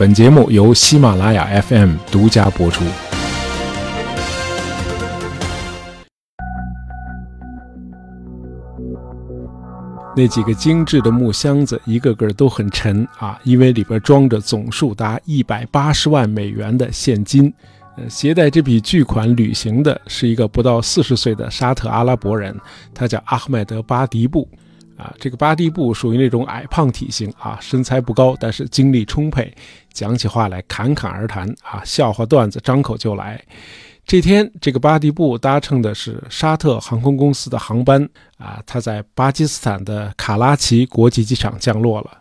本节目由喜马拉雅 FM 独家播出。那几个精致的木箱子，一个个都很沉啊，因为里边装着总数达一百八十万美元的现金。呃，携带这笔巨款旅行的是一个不到四十岁的沙特阿拉伯人，他叫阿赫迈德·巴迪布。啊，这个巴蒂布属于那种矮胖体型啊，身材不高，但是精力充沛，讲起话来侃侃而谈啊，笑话段子张口就来。这天，这个巴蒂布搭乘的是沙特航空公司的航班啊，他在巴基斯坦的卡拉奇国际机场降落了。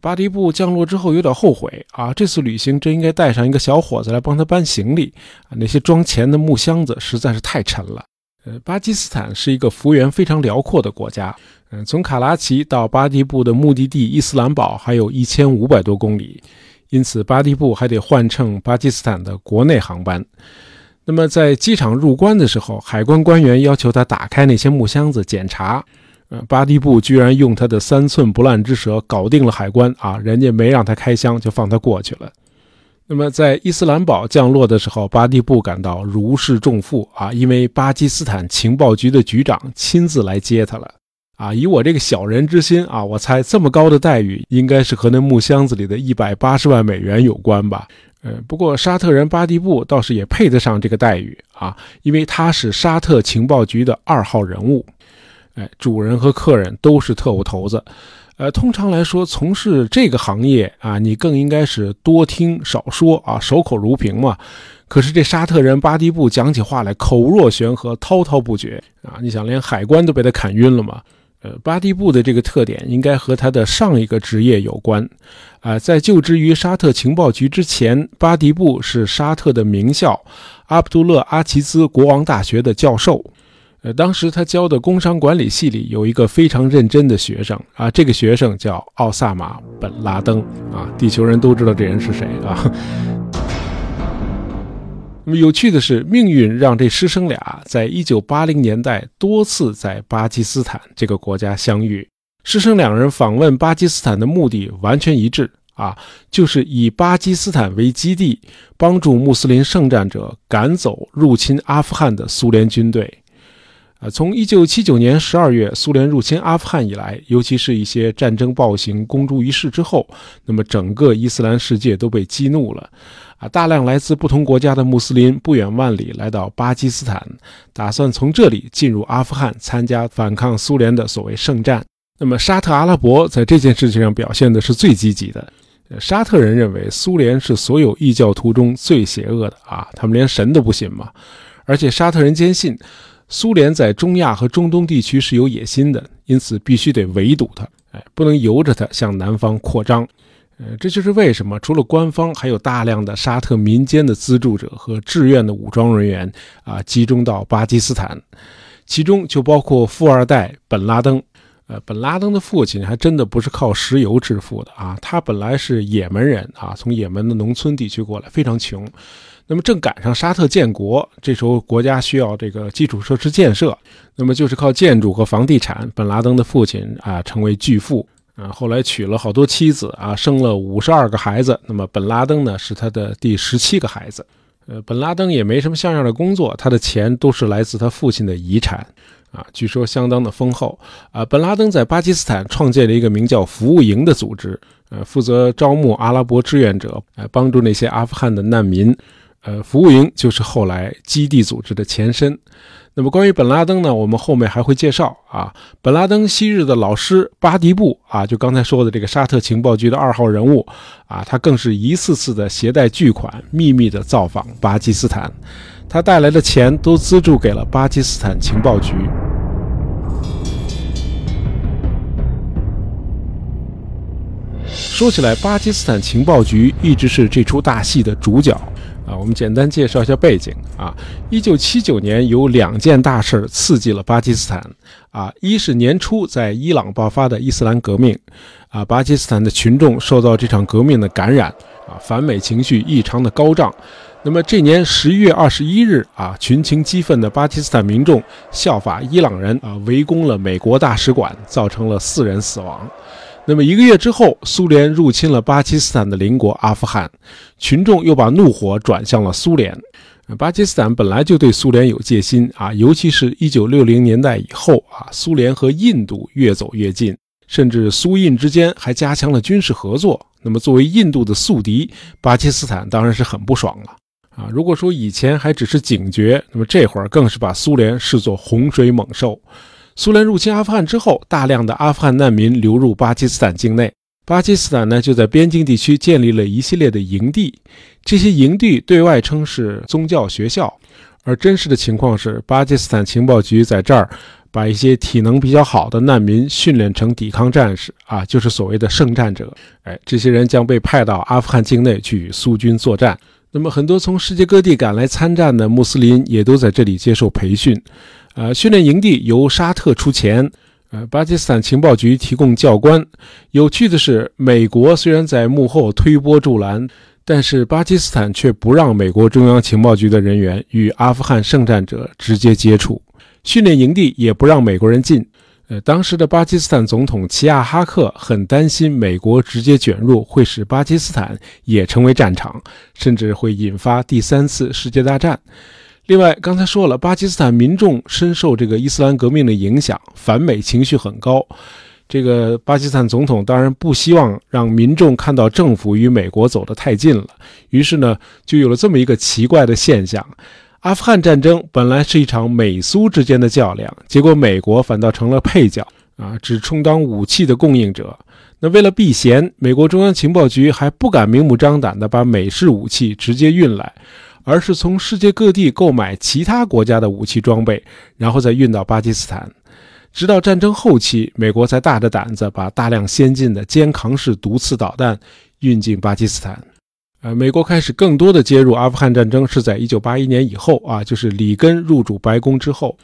巴蒂布降落之后有点后悔啊，这次旅行真应该带上一个小伙子来帮他搬行李啊，那些装钱的木箱子实在是太沉了。巴基斯坦是一个幅员非常辽阔的国家。嗯，从卡拉奇到巴蒂布的目的地伊斯兰堡还有一千五百多公里，因此巴蒂布还得换乘巴基斯坦的国内航班。那么在机场入关的时候，海关官员要求他打开那些木箱子检查。呃，巴蒂布居然用他的三寸不烂之舌搞定了海关啊！人家没让他开箱就放他过去了。那么在伊斯兰堡降落的时候，巴蒂布感到如释重负啊，因为巴基斯坦情报局的局长亲自来接他了。啊，以我这个小人之心啊，我猜这么高的待遇应该是和那木箱子里的一百八十万美元有关吧。呃，不过沙特人巴蒂布倒是也配得上这个待遇啊，因为他是沙特情报局的二号人物。哎，主人和客人都是特务头子。呃，通常来说，从事这个行业啊，你更应该是多听少说啊，守口如瓶嘛。可是这沙特人巴蒂布讲起话来口若悬河，滔滔不绝啊！你想，连海关都被他砍晕了嘛？呃，巴蒂布的这个特点应该和他的上一个职业有关，啊，在就职于沙特情报局之前，巴蒂布是沙特的名校阿卜杜勒阿齐兹国王大学的教授，呃，当时他教的工商管理系里有一个非常认真的学生啊，这个学生叫奥萨马·本·拉登啊，地球人都知道这人是谁啊。那么有趣的是，命运让这师生俩在一九八零年代多次在巴基斯坦这个国家相遇。师生两人访问巴基斯坦的目的完全一致啊，就是以巴基斯坦为基地，帮助穆斯林圣战者赶走入侵阿富汗的苏联军队。啊，从一九七九年十二月苏联入侵阿富汗以来，尤其是一些战争暴行公诸于世之后，那么整个伊斯兰世界都被激怒了。啊，大量来自不同国家的穆斯林不远万里来到巴基斯坦，打算从这里进入阿富汗参加反抗苏联的所谓圣战。那么沙特阿拉伯在这件事情上表现的是最积极的。沙特人认为苏联是所有异教徒中最邪恶的啊，他们连神都不信嘛。而且沙特人坚信，苏联在中亚和中东地区是有野心的，因此必须得围堵它，哎，不能由着它向南方扩张。呃，这就是为什么除了官方，还有大量的沙特民间的资助者和志愿的武装人员啊，集中到巴基斯坦，其中就包括富二代本拉登。呃，本拉登的父亲还真的不是靠石油致富的啊，他本来是也门人啊，从也门的农村地区过来，非常穷。那么正赶上沙特建国，这时候国家需要这个基础设施建设，那么就是靠建筑和房地产，本拉登的父亲啊，成为巨富。啊，后来娶了好多妻子啊，生了五十二个孩子。那么本拉登呢，是他的第十七个孩子。呃，本拉登也没什么像样的工作，他的钱都是来自他父亲的遗产，啊，据说相当的丰厚。啊，本拉登在巴基斯坦创建了一个名叫“服务营”的组织，呃，负责招募阿拉伯志愿者，呃，帮助那些阿富汗的难民。呃，服务营就是后来基地组织的前身。那么关于本拉登呢，我们后面还会介绍啊。本拉登昔日的老师巴迪布啊，就刚才说的这个沙特情报局的二号人物啊，他更是一次次的携带巨款，秘密的造访巴基斯坦，他带来的钱都资助给了巴基斯坦情报局。说起来，巴基斯坦情报局一直是这出大戏的主角。啊，我们简单介绍一下背景啊。一九七九年有两件大事刺激了巴基斯坦啊，一是年初在伊朗爆发的伊斯兰革命啊，巴基斯坦的群众受到这场革命的感染啊，反美情绪异常的高涨。那么这年十一月二十一日啊，群情激愤的巴基斯坦民众效法伊朗人啊，围攻了美国大使馆，造成了四人死亡。那么一个月之后，苏联入侵了巴基斯坦的邻国阿富汗，群众又把怒火转向了苏联。巴基斯坦本来就对苏联有戒心啊，尤其是一九六零年代以后啊，苏联和印度越走越近，甚至苏印之间还加强了军事合作。那么作为印度的宿敌，巴基斯坦当然是很不爽了啊。如果说以前还只是警觉，那么这会儿更是把苏联视作洪水猛兽。苏联入侵阿富汗之后，大量的阿富汗难民流入巴基斯坦境内。巴基斯坦呢，就在边境地区建立了一系列的营地。这些营地对外称是宗教学校，而真实的情况是，巴基斯坦情报局在这儿把一些体能比较好的难民训练成抵抗战士啊，就是所谓的圣战者。哎，这些人将被派到阿富汗境内去与苏军作战。那么，很多从世界各地赶来参战的穆斯林也都在这里接受培训。呃，训练营地由沙特出钱，呃，巴基斯坦情报局提供教官。有趣的是，美国虽然在幕后推波助澜，但是巴基斯坦却不让美国中央情报局的人员与阿富汗圣战者直接接触，训练营地也不让美国人进。呃，当时的巴基斯坦总统齐亚哈克很担心美国直接卷入会使巴基斯坦也成为战场，甚至会引发第三次世界大战。另外，刚才说了，巴基斯坦民众深受这个伊斯兰革命的影响，反美情绪很高。这个巴基斯坦总统当然不希望让民众看到政府与美国走得太近了，于是呢，就有了这么一个奇怪的现象：阿富汗战争本来是一场美苏之间的较量，结果美国反倒成了配角啊，只充当武器的供应者。那为了避嫌，美国中央情报局还不敢明目张胆地把美式武器直接运来。而是从世界各地购买其他国家的武器装备，然后再运到巴基斯坦。直到战争后期，美国才大着胆子把大量先进的肩扛式毒刺导弹运进巴基斯坦。呃，美国开始更多的接入阿富汗战争是在1981年以后啊，就是里根入主白宫之后。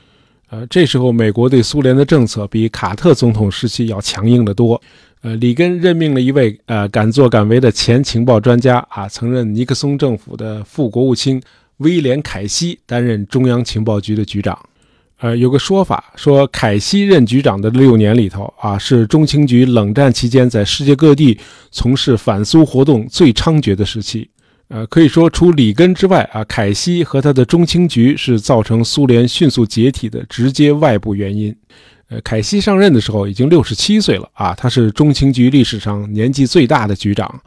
呃，这时候美国对苏联的政策比卡特总统时期要强硬得多。呃，里根任命了一位呃敢作敢为的前情报专家啊，曾任尼克松政府的副国务卿威廉·凯西担任中央情报局的局长。呃，有个说法说，凯西任局长的六年里头啊，是中情局冷战期间在世界各地从事反苏活动最猖獗的时期。呃，可以说，除里根之外啊，凯西和他的中情局是造成苏联迅速解体的直接外部原因。呃，凯西上任的时候已经六十七岁了啊，他是中情局历史上年纪最大的局长。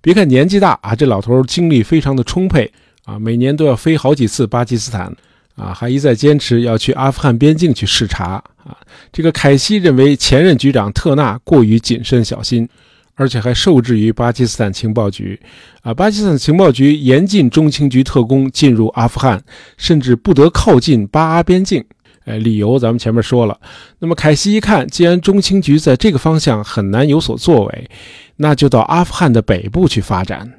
别看年纪大啊，这老头精力非常的充沛啊，每年都要飞好几次巴基斯坦啊，还一再坚持要去阿富汗边境去视察啊。这个凯西认为前任局长特纳过于谨慎小心，而且还受制于巴基斯坦情报局啊。巴基斯坦情报局严禁中情局特工进入阿富汗，甚至不得靠近巴阿边境。呃，理由咱们前面说了。那么凯西一看，既然中情局在这个方向很难有所作为，那就到阿富汗的北部去发展。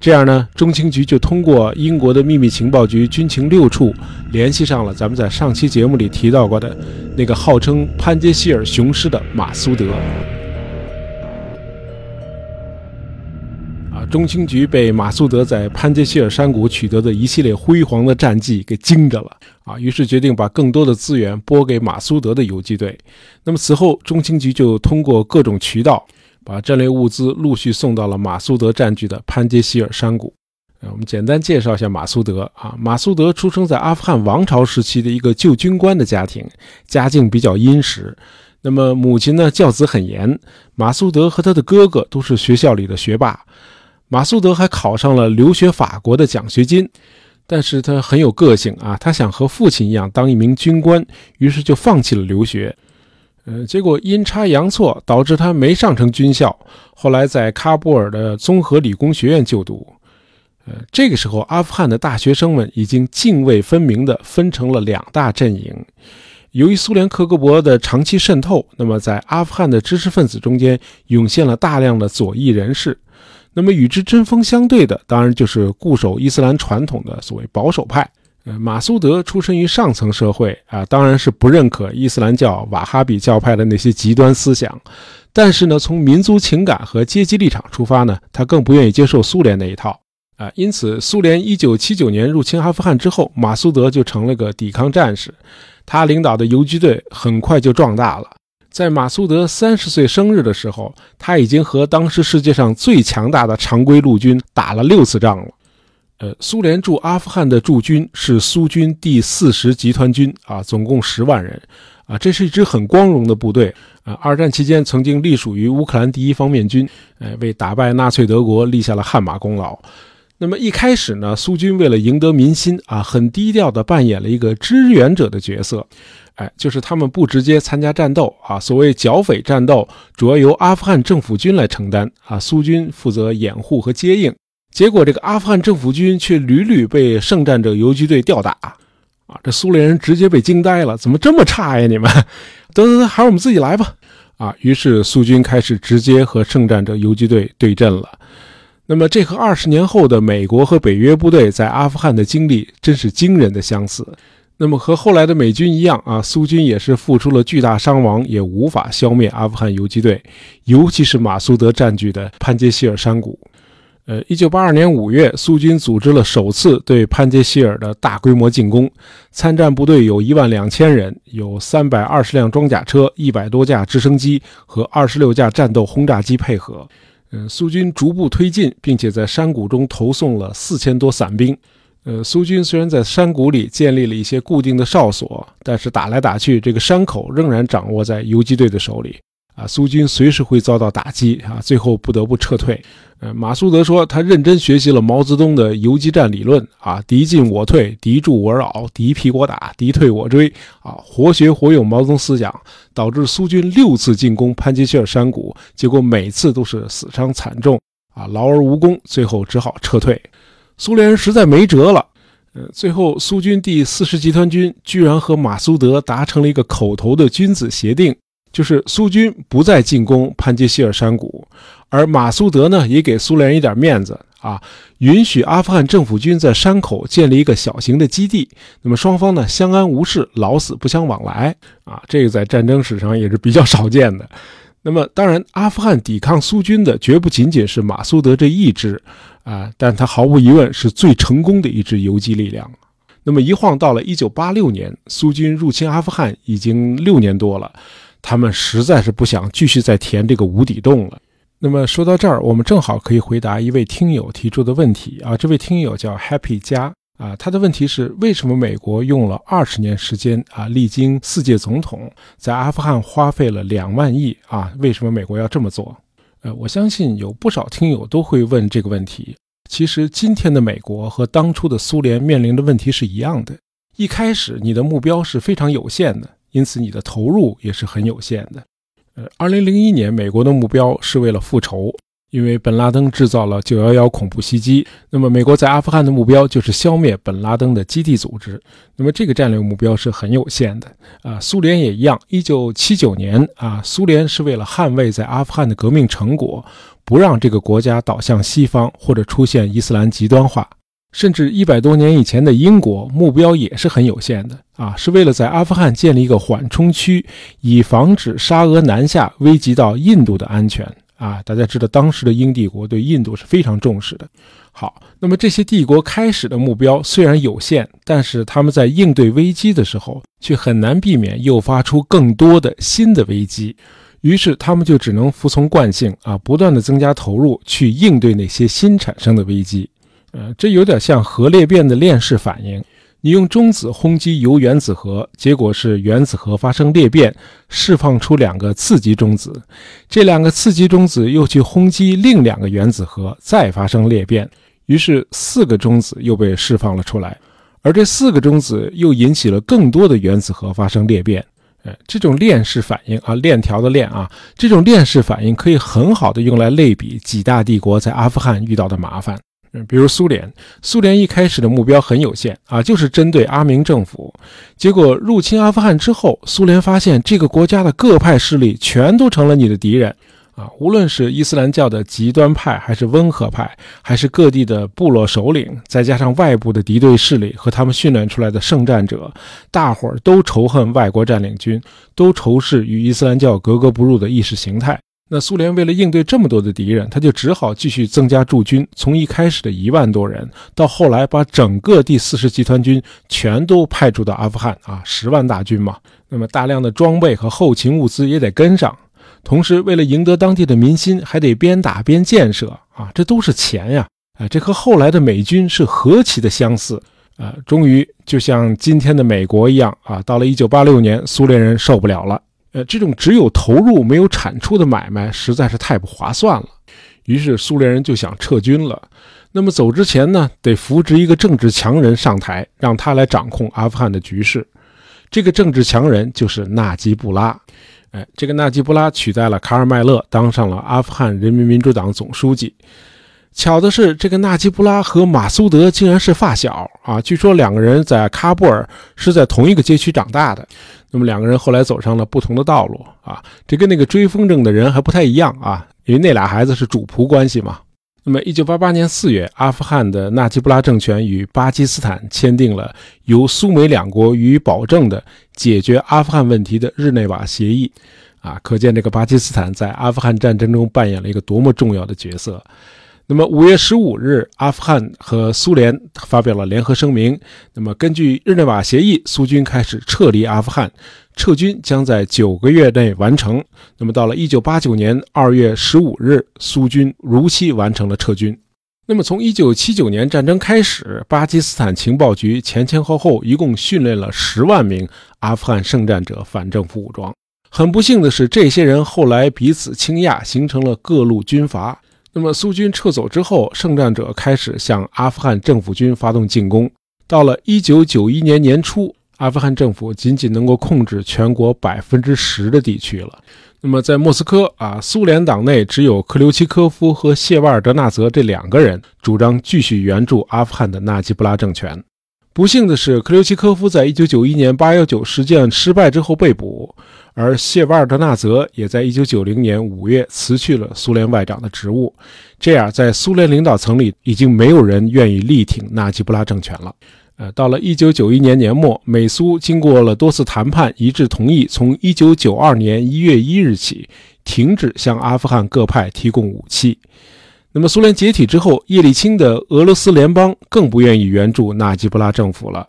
这样呢，中情局就通过英国的秘密情报局军情六处联系上了咱们在上期节目里提到过的那个号称潘杰希尔雄狮的马苏德。中情局被马苏德在潘杰希尔山谷取得的一系列辉煌的战绩给惊着了啊！于是决定把更多的资源拨给马苏德的游击队。那么此后，中情局就通过各种渠道，把战略物资陆续送到了马苏德占据的潘杰希尔山谷。呃，我们简单介绍一下马苏德啊。马苏德出生在阿富汗王朝时期的一个旧军官的家庭，家境比较殷实。那么母亲呢，教子很严。马苏德和他的哥哥都是学校里的学霸。马苏德还考上了留学法国的奖学金，但是他很有个性啊，他想和父亲一样当一名军官，于是就放弃了留学。呃，结果阴差阳错导致他没上成军校，后来在喀布尔的综合理工学院就读。呃，这个时候阿富汗的大学生们已经泾渭分明地分成了两大阵营。由于苏联克格勃的长期渗透，那么在阿富汗的知识分子中间涌现了大量的左翼人士。那么与之针锋相对的，当然就是固守伊斯兰传统的所谓保守派。呃，马苏德出身于上层社会啊，当然是不认可伊斯兰教瓦哈比教派的那些极端思想。但是呢，从民族情感和阶级立场出发呢，他更不愿意接受苏联那一套啊。因此，苏联1979年入侵阿富汗之后，马苏德就成了个抵抗战士。他领导的游击队很快就壮大了。在马苏德三十岁生日的时候，他已经和当时世界上最强大的常规陆军打了六次仗了。呃，苏联驻阿富汗的驻军是苏军第四十集团军啊，总共十万人啊，这是一支很光荣的部队啊。二战期间曾经隶属于乌克兰第一方面军，呃，为打败纳粹德国立下了汗马功劳。那么一开始呢，苏军为了赢得民心啊，很低调地扮演了一个支援者的角色。哎，就是他们不直接参加战斗啊，所谓剿匪战斗主要由阿富汗政府军来承担啊，苏军负责掩护和接应。结果这个阿富汗政府军却屡屡被圣战者游击队吊打啊，这苏联人直接被惊呆了，怎么这么差呀？你们，得得得，还是我们自己来吧啊！于是苏军开始直接和圣战者游击队对阵了。那么这和二十年后的美国和北约部队在阿富汗的经历真是惊人的相似。那么和后来的美军一样啊，苏军也是付出了巨大伤亡，也无法消灭阿富汗游击队，尤其是马苏德占据的潘杰希尔山谷。呃，一九八二年五月，苏军组织了首次对潘杰希尔的大规模进攻，参战部队有一万两千人，有三百二十辆装甲车、一百多架直升机和二十六架战斗轰炸机配合。嗯，苏军逐步推进，并且在山谷中投送了四千多伞兵。呃，苏军虽然在山谷里建立了一些固定的哨所，但是打来打去，这个山口仍然掌握在游击队的手里。啊，苏军随时会遭到打击啊，最后不得不撤退。呃，马苏德说，他认真学习了毛泽东的游击战理论啊，敌进我退，敌驻我扰，敌疲我打，敌退我追啊，活学活用毛泽东思想，导致苏军六次进攻潘杰希尔山谷，结果每次都是死伤惨重啊，劳而无功，最后只好撤退。苏联人实在没辙了，呃，最后苏军第四十集团军居然和马苏德达成了一个口头的君子协定，就是苏军不再进攻潘杰希尔山谷，而马苏德呢也给苏联一点面子啊，允许阿富汗政府军在山口建立一个小型的基地，那么双方呢相安无事，老死不相往来。啊，这个在战争史上也是比较少见的。那么当然，阿富汗抵抗苏军的绝不仅仅是马苏德这一支。啊，但他毫无疑问是最成功的一支游击力量。那么一晃到了一九八六年，苏军入侵阿富汗已经六年多了，他们实在是不想继续再填这个无底洞了。那么说到这儿，我们正好可以回答一位听友提出的问题啊，这位听友叫 Happy 加啊，他的问题是：为什么美国用了二十年时间啊，历经四届总统，在阿富汗花费了两万亿啊？为什么美国要这么做？呃，我相信有不少听友都会问这个问题。其实，今天的美国和当初的苏联面临的问题是一样的。一开始，你的目标是非常有限的，因此你的投入也是很有限的。呃，二零零一年，美国的目标是为了复仇。因为本拉登制造了九幺幺恐怖袭击，那么美国在阿富汗的目标就是消灭本拉登的基地组织。那么这个战略目标是很有限的啊。苏联也一样。一九七九年啊，苏联是为了捍卫在阿富汗的革命成果，不让这个国家倒向西方或者出现伊斯兰极端化。甚至一百多年以前的英国，目标也是很有限的啊，是为了在阿富汗建立一个缓冲区，以防止沙俄南下危及到印度的安全。啊，大家知道当时的英帝国对印度是非常重视的。好，那么这些帝国开始的目标虽然有限，但是他们在应对危机的时候却很难避免诱发出更多的新的危机，于是他们就只能服从惯性啊，不断的增加投入去应对那些新产生的危机。呃，这有点像核裂变的链式反应。你用中子轰击铀原子核，结果是原子核发生裂变，释放出两个次级中子。这两个次级中子又去轰击另两个原子核，再发生裂变，于是四个中子又被释放了出来。而这四个中子又引起了更多的原子核发生裂变。呃，这种链式反应啊，链条的链啊，这种链式反应可以很好的用来类比几大帝国在阿富汗遇到的麻烦。比如苏联，苏联一开始的目标很有限啊，就是针对阿明政府。结果入侵阿富汗之后，苏联发现这个国家的各派势力全都成了你的敌人啊，无论是伊斯兰教的极端派，还是温和派，还是各地的部落首领，再加上外部的敌对势力和他们训练出来的圣战者，大伙儿都仇恨外国占领军，都仇视与伊斯兰教格格不入的意识形态。那苏联为了应对这么多的敌人，他就只好继续增加驻军，从一开始的一万多人，到后来把整个第四十集团军全都派驻到阿富汗啊，十万大军嘛。那么大量的装备和后勤物资也得跟上，同时为了赢得当地的民心，还得边打边建设啊，这都是钱呀！啊，这和后来的美军是何其的相似啊！终于就像今天的美国一样啊，到了一九八六年，苏联人受不了了。呃，这种只有投入没有产出的买卖实在是太不划算了，于是苏联人就想撤军了。那么走之前呢，得扶植一个政治强人上台，让他来掌控阿富汗的局势。这个政治强人就是纳吉布拉。哎，这个纳吉布拉取代了卡尔麦勒，当上了阿富汗人民民主党总书记。巧的是，这个纳吉布拉和马苏德竟然是发小啊！据说两个人在喀布尔是在同一个街区长大的。那么两个人后来走上了不同的道路啊，这跟那个追风筝的人还不太一样啊，因为那俩孩子是主仆关系嘛。那么一九八八年四月，阿富汗的纳吉布拉政权与巴基斯坦签订了由苏美两国予以保证的解决阿富汗问题的日内瓦协议啊，可见这个巴基斯坦在阿富汗战争中扮演了一个多么重要的角色。那么五月十五日，阿富汗和苏联发表了联合声明。那么根据日内瓦协议，苏军开始撤离阿富汗，撤军将在九个月内完成。那么到了一九八九年二月十五日，苏军如期完成了撤军。那么从一九七九年战争开始，巴基斯坦情报局前前后后一共训练了十万名阿富汗圣战者反政府武装。很不幸的是，这些人后来彼此倾轧，形成了各路军阀。那么苏军撤走之后，圣战者开始向阿富汗政府军发动进攻。到了1991年年初，阿富汗政府仅仅能够控制全国百分之十的地区了。那么在莫斯科啊，苏联党内只有克留奇科夫和谢瓦尔德纳泽这两个人主张继续援助阿富汗的纳吉布拉政权。不幸的是，克留奇科夫在1991年819事件失败之后被捕。而谢瓦尔德纳泽也在1990年5月辞去了苏联外长的职务，这样在苏联领导层里已经没有人愿意力挺纳吉布拉政权了。呃，到了1991年年末，美苏经过了多次谈判，一致同意从1992年1月1日起停止向阿富汗各派提供武器。那么，苏联解体之后，叶利钦的俄罗斯联邦更不愿意援助纳吉布拉政府了。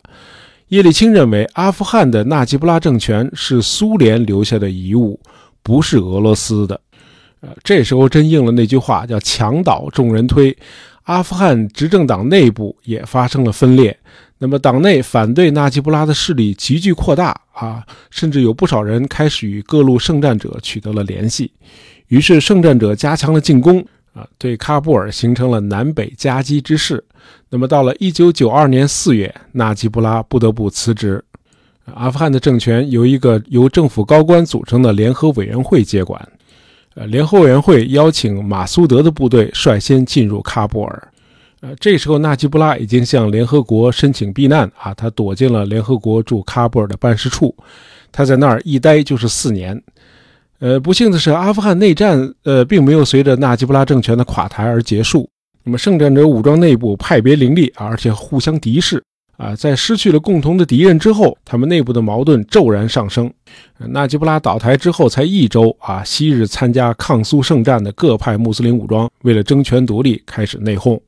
叶利钦认为，阿富汗的纳吉布拉政权是苏联留下的遗物，不是俄罗斯的。呃，这时候真应了那句话，叫“墙倒众人推”。阿富汗执政党内部也发生了分裂，那么党内反对纳吉布拉的势力急剧扩大啊，甚至有不少人开始与各路圣战者取得了联系。于是，圣战者加强了进攻啊，对喀布尔形成了南北夹击之势。那么到了一九九二年四月，纳吉布拉不得不辞职，阿富汗的政权由一个由政府高官组成的联合委员会接管。呃，联合委员会邀请马苏德的部队率先进入喀布尔。呃，这时候纳吉布拉已经向联合国申请避难啊，他躲进了联合国驻喀布尔的办事处，他在那儿一待就是四年。呃，不幸的是，阿富汗内战呃并没有随着纳吉布拉政权的垮台而结束。那么，圣战者武装内部派别林立，而且互相敌视啊！在失去了共同的敌人之后，他们内部的矛盾骤然上升。纳吉布拉倒台之后才一周啊，昔日参加抗苏圣战的各派穆斯林武装为了争权夺利开始内讧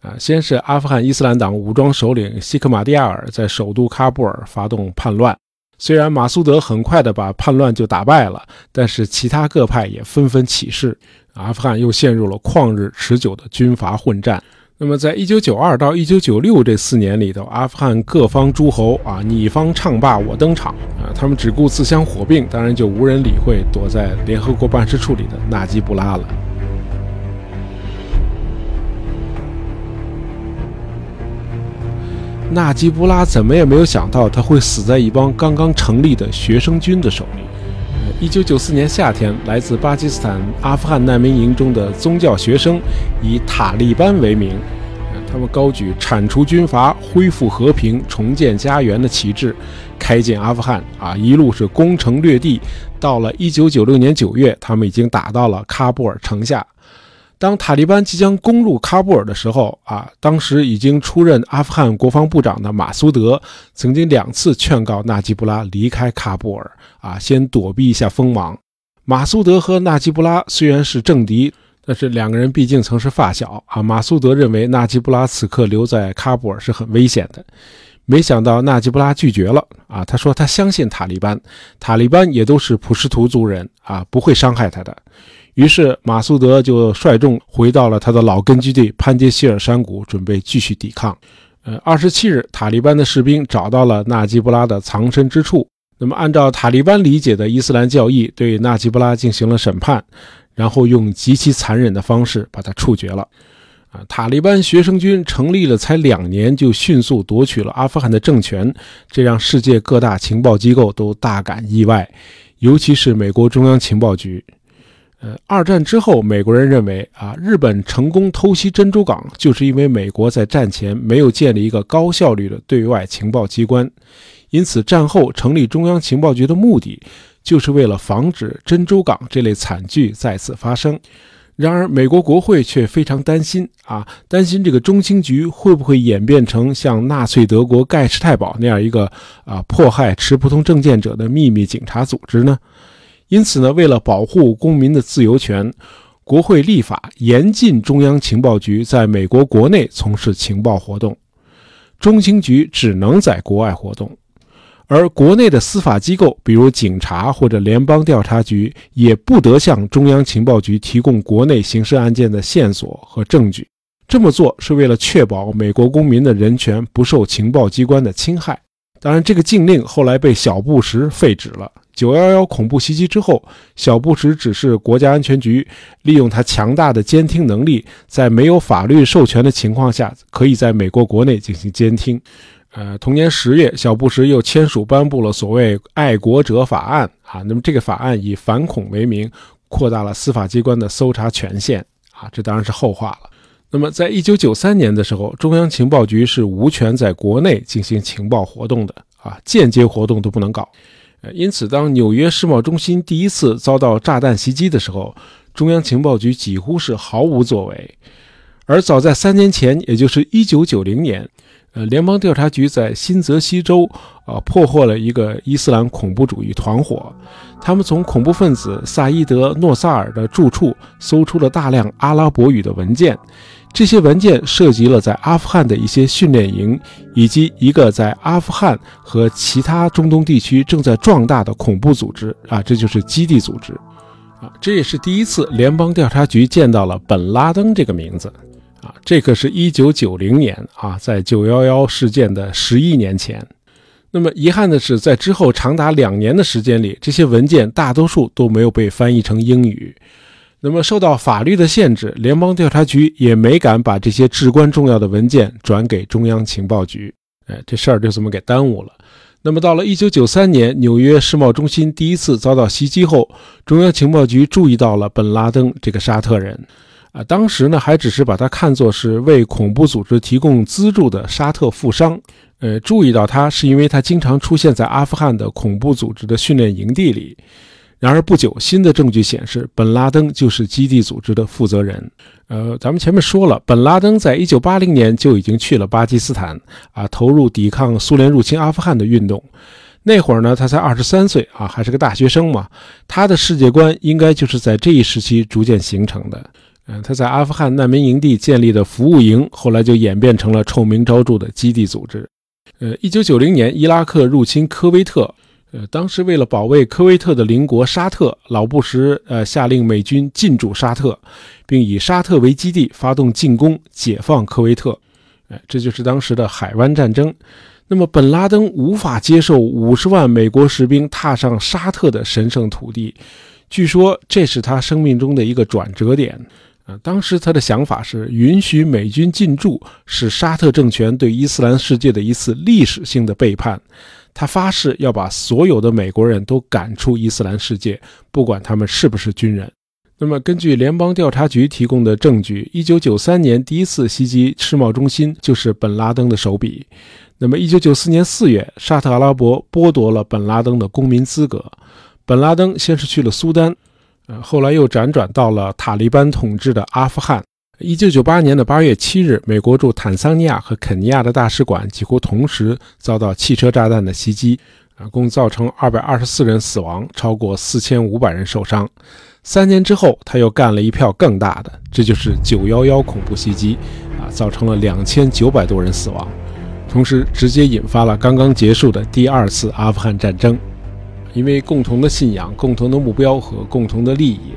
啊！先是阿富汗伊斯兰党武装首领西克马蒂亚尔在首都喀布尔发动叛乱，虽然马苏德很快的把叛乱就打败了，但是其他各派也纷纷起事。阿富汗又陷入了旷日持久的军阀混战。那么，在一九九二到一九九六这四年里头，阿富汗各方诸侯啊，你方唱罢我登场啊，他们只顾自相火并，当然就无人理会躲在联合国办事处里的纳吉布拉了。纳吉布拉怎么也没有想到，他会死在一帮刚刚成立的学生军的手里。一九九四年夏天，来自巴基斯坦阿富汗难民营中的宗教学生以塔利班为名，他们高举铲除军阀、恢复和平、重建家园的旗帜，开进阿富汗。啊，一路是攻城略地。到了一九九六年九月，他们已经打到了喀布尔城下。当塔利班即将攻入喀布尔的时候，啊，当时已经出任阿富汗国防部长的马苏德曾经两次劝告纳吉布拉离开喀布尔，啊，先躲避一下锋芒。马苏德和纳吉布拉虽然是政敌，但是两个人毕竟曾是发小啊。马苏德认为纳吉布拉此刻留在喀布尔是很危险的，没想到纳吉布拉拒绝了啊。他说他相信塔利班，塔利班也都是普什图族人啊，不会伤害他的。于是马苏德就率众回到了他的老根据地潘杰希尔山谷，准备继续抵抗。呃，二十七日，塔利班的士兵找到了纳吉布拉的藏身之处。那么，按照塔利班理解的伊斯兰教义，对纳吉布拉进行了审判，然后用极其残忍的方式把他处决了。啊，塔利班学生军成立了才两年，就迅速夺取了阿富汗的政权，这让世界各大情报机构都大感意外，尤其是美国中央情报局。呃，二战之后，美国人认为啊，日本成功偷袭珍珠港，就是因为美国在战前没有建立一个高效率的对外情报机关。因此，战后成立中央情报局的目的，就是为了防止珍珠港这类惨剧再次发生。然而，美国国会却非常担心啊，担心这个中情局会不会演变成像纳粹德国盖世太保那样一个啊迫害持不同政见者的秘密警察组织呢？因此呢，为了保护公民的自由权，国会立法严禁中央情报局在美国国内从事情报活动，中情局只能在国外活动。而国内的司法机构，比如警察或者联邦调查局，也不得向中央情报局提供国内刑事案件的线索和证据。这么做是为了确保美国公民的人权不受情报机关的侵害。当然，这个禁令后来被小布什废止了。九幺幺恐怖袭击之后，小布什指示国家安全局利用他强大的监听能力，在没有法律授权的情况下，可以在美国国内进行监听。呃，同年十月，小布什又签署颁布了所谓“爱国者法案”啊。那么这个法案以反恐为名，扩大了司法机关的搜查权限啊。这当然是后话了。那么，在一九九三年的时候，中央情报局是无权在国内进行情报活动的啊，间接活动都不能搞。因此，当纽约世贸中心第一次遭到炸弹袭击的时候，中央情报局几乎是毫无作为。而早在三年前，也就是一九九零年。呃，联邦调查局在新泽西州啊破获了一个伊斯兰恐怖主义团伙，他们从恐怖分子萨伊德·诺萨尔的住处搜出了大量阿拉伯语的文件，这些文件涉及了在阿富汗的一些训练营，以及一个在阿富汗和其他中东地区正在壮大的恐怖组织啊，这就是基地组织啊，这也是第一次联邦调查局见到了本拉登这个名字。啊，这可是一九九零年啊，在九幺幺事件的十一年前。那么遗憾的是，在之后长达两年的时间里，这些文件大多数都没有被翻译成英语。那么受到法律的限制，联邦调查局也没敢把这些至关重要的文件转给中央情报局。哎，这事儿就这么给耽误了。那么到了一九九三年，纽约世贸中心第一次遭到袭击后，中央情报局注意到了本拉登这个沙特人。啊，当时呢还只是把他看作是为恐怖组织提供资助的沙特富商，呃，注意到他是因为他经常出现在阿富汗的恐怖组织的训练营地里。然而不久，新的证据显示，本拉登就是基地组织的负责人。呃，咱们前面说了，本拉登在一九八零年就已经去了巴基斯坦，啊，投入抵抗苏联入侵阿富汗的运动。那会儿呢，他才二十三岁啊，还是个大学生嘛。他的世界观应该就是在这一时期逐渐形成的。嗯，他在阿富汗难民营地建立的服务营，后来就演变成了臭名昭著的基地组织。呃，一九九零年，伊拉克入侵科威特，呃，当时为了保卫科威特的邻国沙特，老布什呃下令美军进驻沙特，并以沙特为基地发动进攻，解放科威特。哎，这就是当时的海湾战争。那么，本拉登无法接受五十万美国士兵踏上沙特的神圣土地，据说这是他生命中的一个转折点。啊，当时他的想法是允许美军进驻，是沙特政权对伊斯兰世界的一次历史性的背叛。他发誓要把所有的美国人都赶出伊斯兰世界，不管他们是不是军人。那么，根据联邦调查局提供的证据，1993年第一次袭击世贸中心就是本拉登的手笔。那么，1994年4月，沙特阿拉伯剥夺了本拉登的公民资格。本拉登先是去了苏丹。呃，后来又辗转到了塔利班统治的阿富汗。一九九八年的八月七日，美国驻坦桑尼亚和肯尼亚的大使馆几乎同时遭到汽车炸弹的袭击。啊，共造成二百二十四人死亡，超过四千五百人受伤。三年之后，他又干了一票更大的，这就是九幺幺恐怖袭击，啊，造成了两千九百多人死亡，同时直接引发了刚刚结束的第二次阿富汗战争。因为共同的信仰、共同的目标和共同的利益，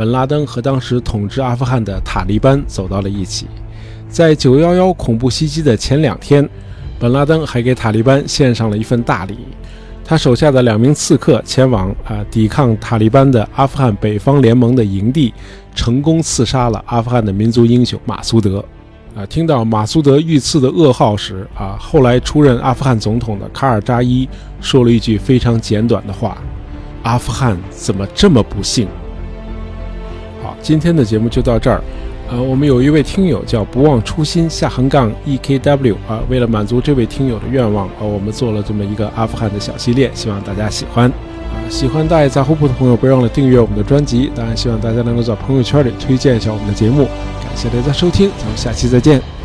本拉登和当时统治阿富汗的塔利班走到了一起。在九幺幺恐怖袭击的前两天，本拉登还给塔利班献上了一份大礼。他手下的两名刺客前往啊抵抗塔利班的阿富汗北方联盟的营地，成功刺杀了阿富汗的民族英雄马苏德。啊，听到马苏德遇刺的噩耗时，啊，后来出任阿富汗总统的卡尔扎伊说了一句非常简短的话：“阿富汗怎么这么不幸？”今天的节目就到这儿。呃，我们有一位听友叫不忘初心下横杠 e k w 啊，为了满足这位听友的愿望，呃，我们做了这么一个阿富汗的小系列，希望大家喜欢。啊，喜欢大爷杂货铺的朋友，别忘了订阅我们的专辑。当然，希望大家能够在朋友圈里推荐一下我们的节目。感谢大家收听，咱们下期再见。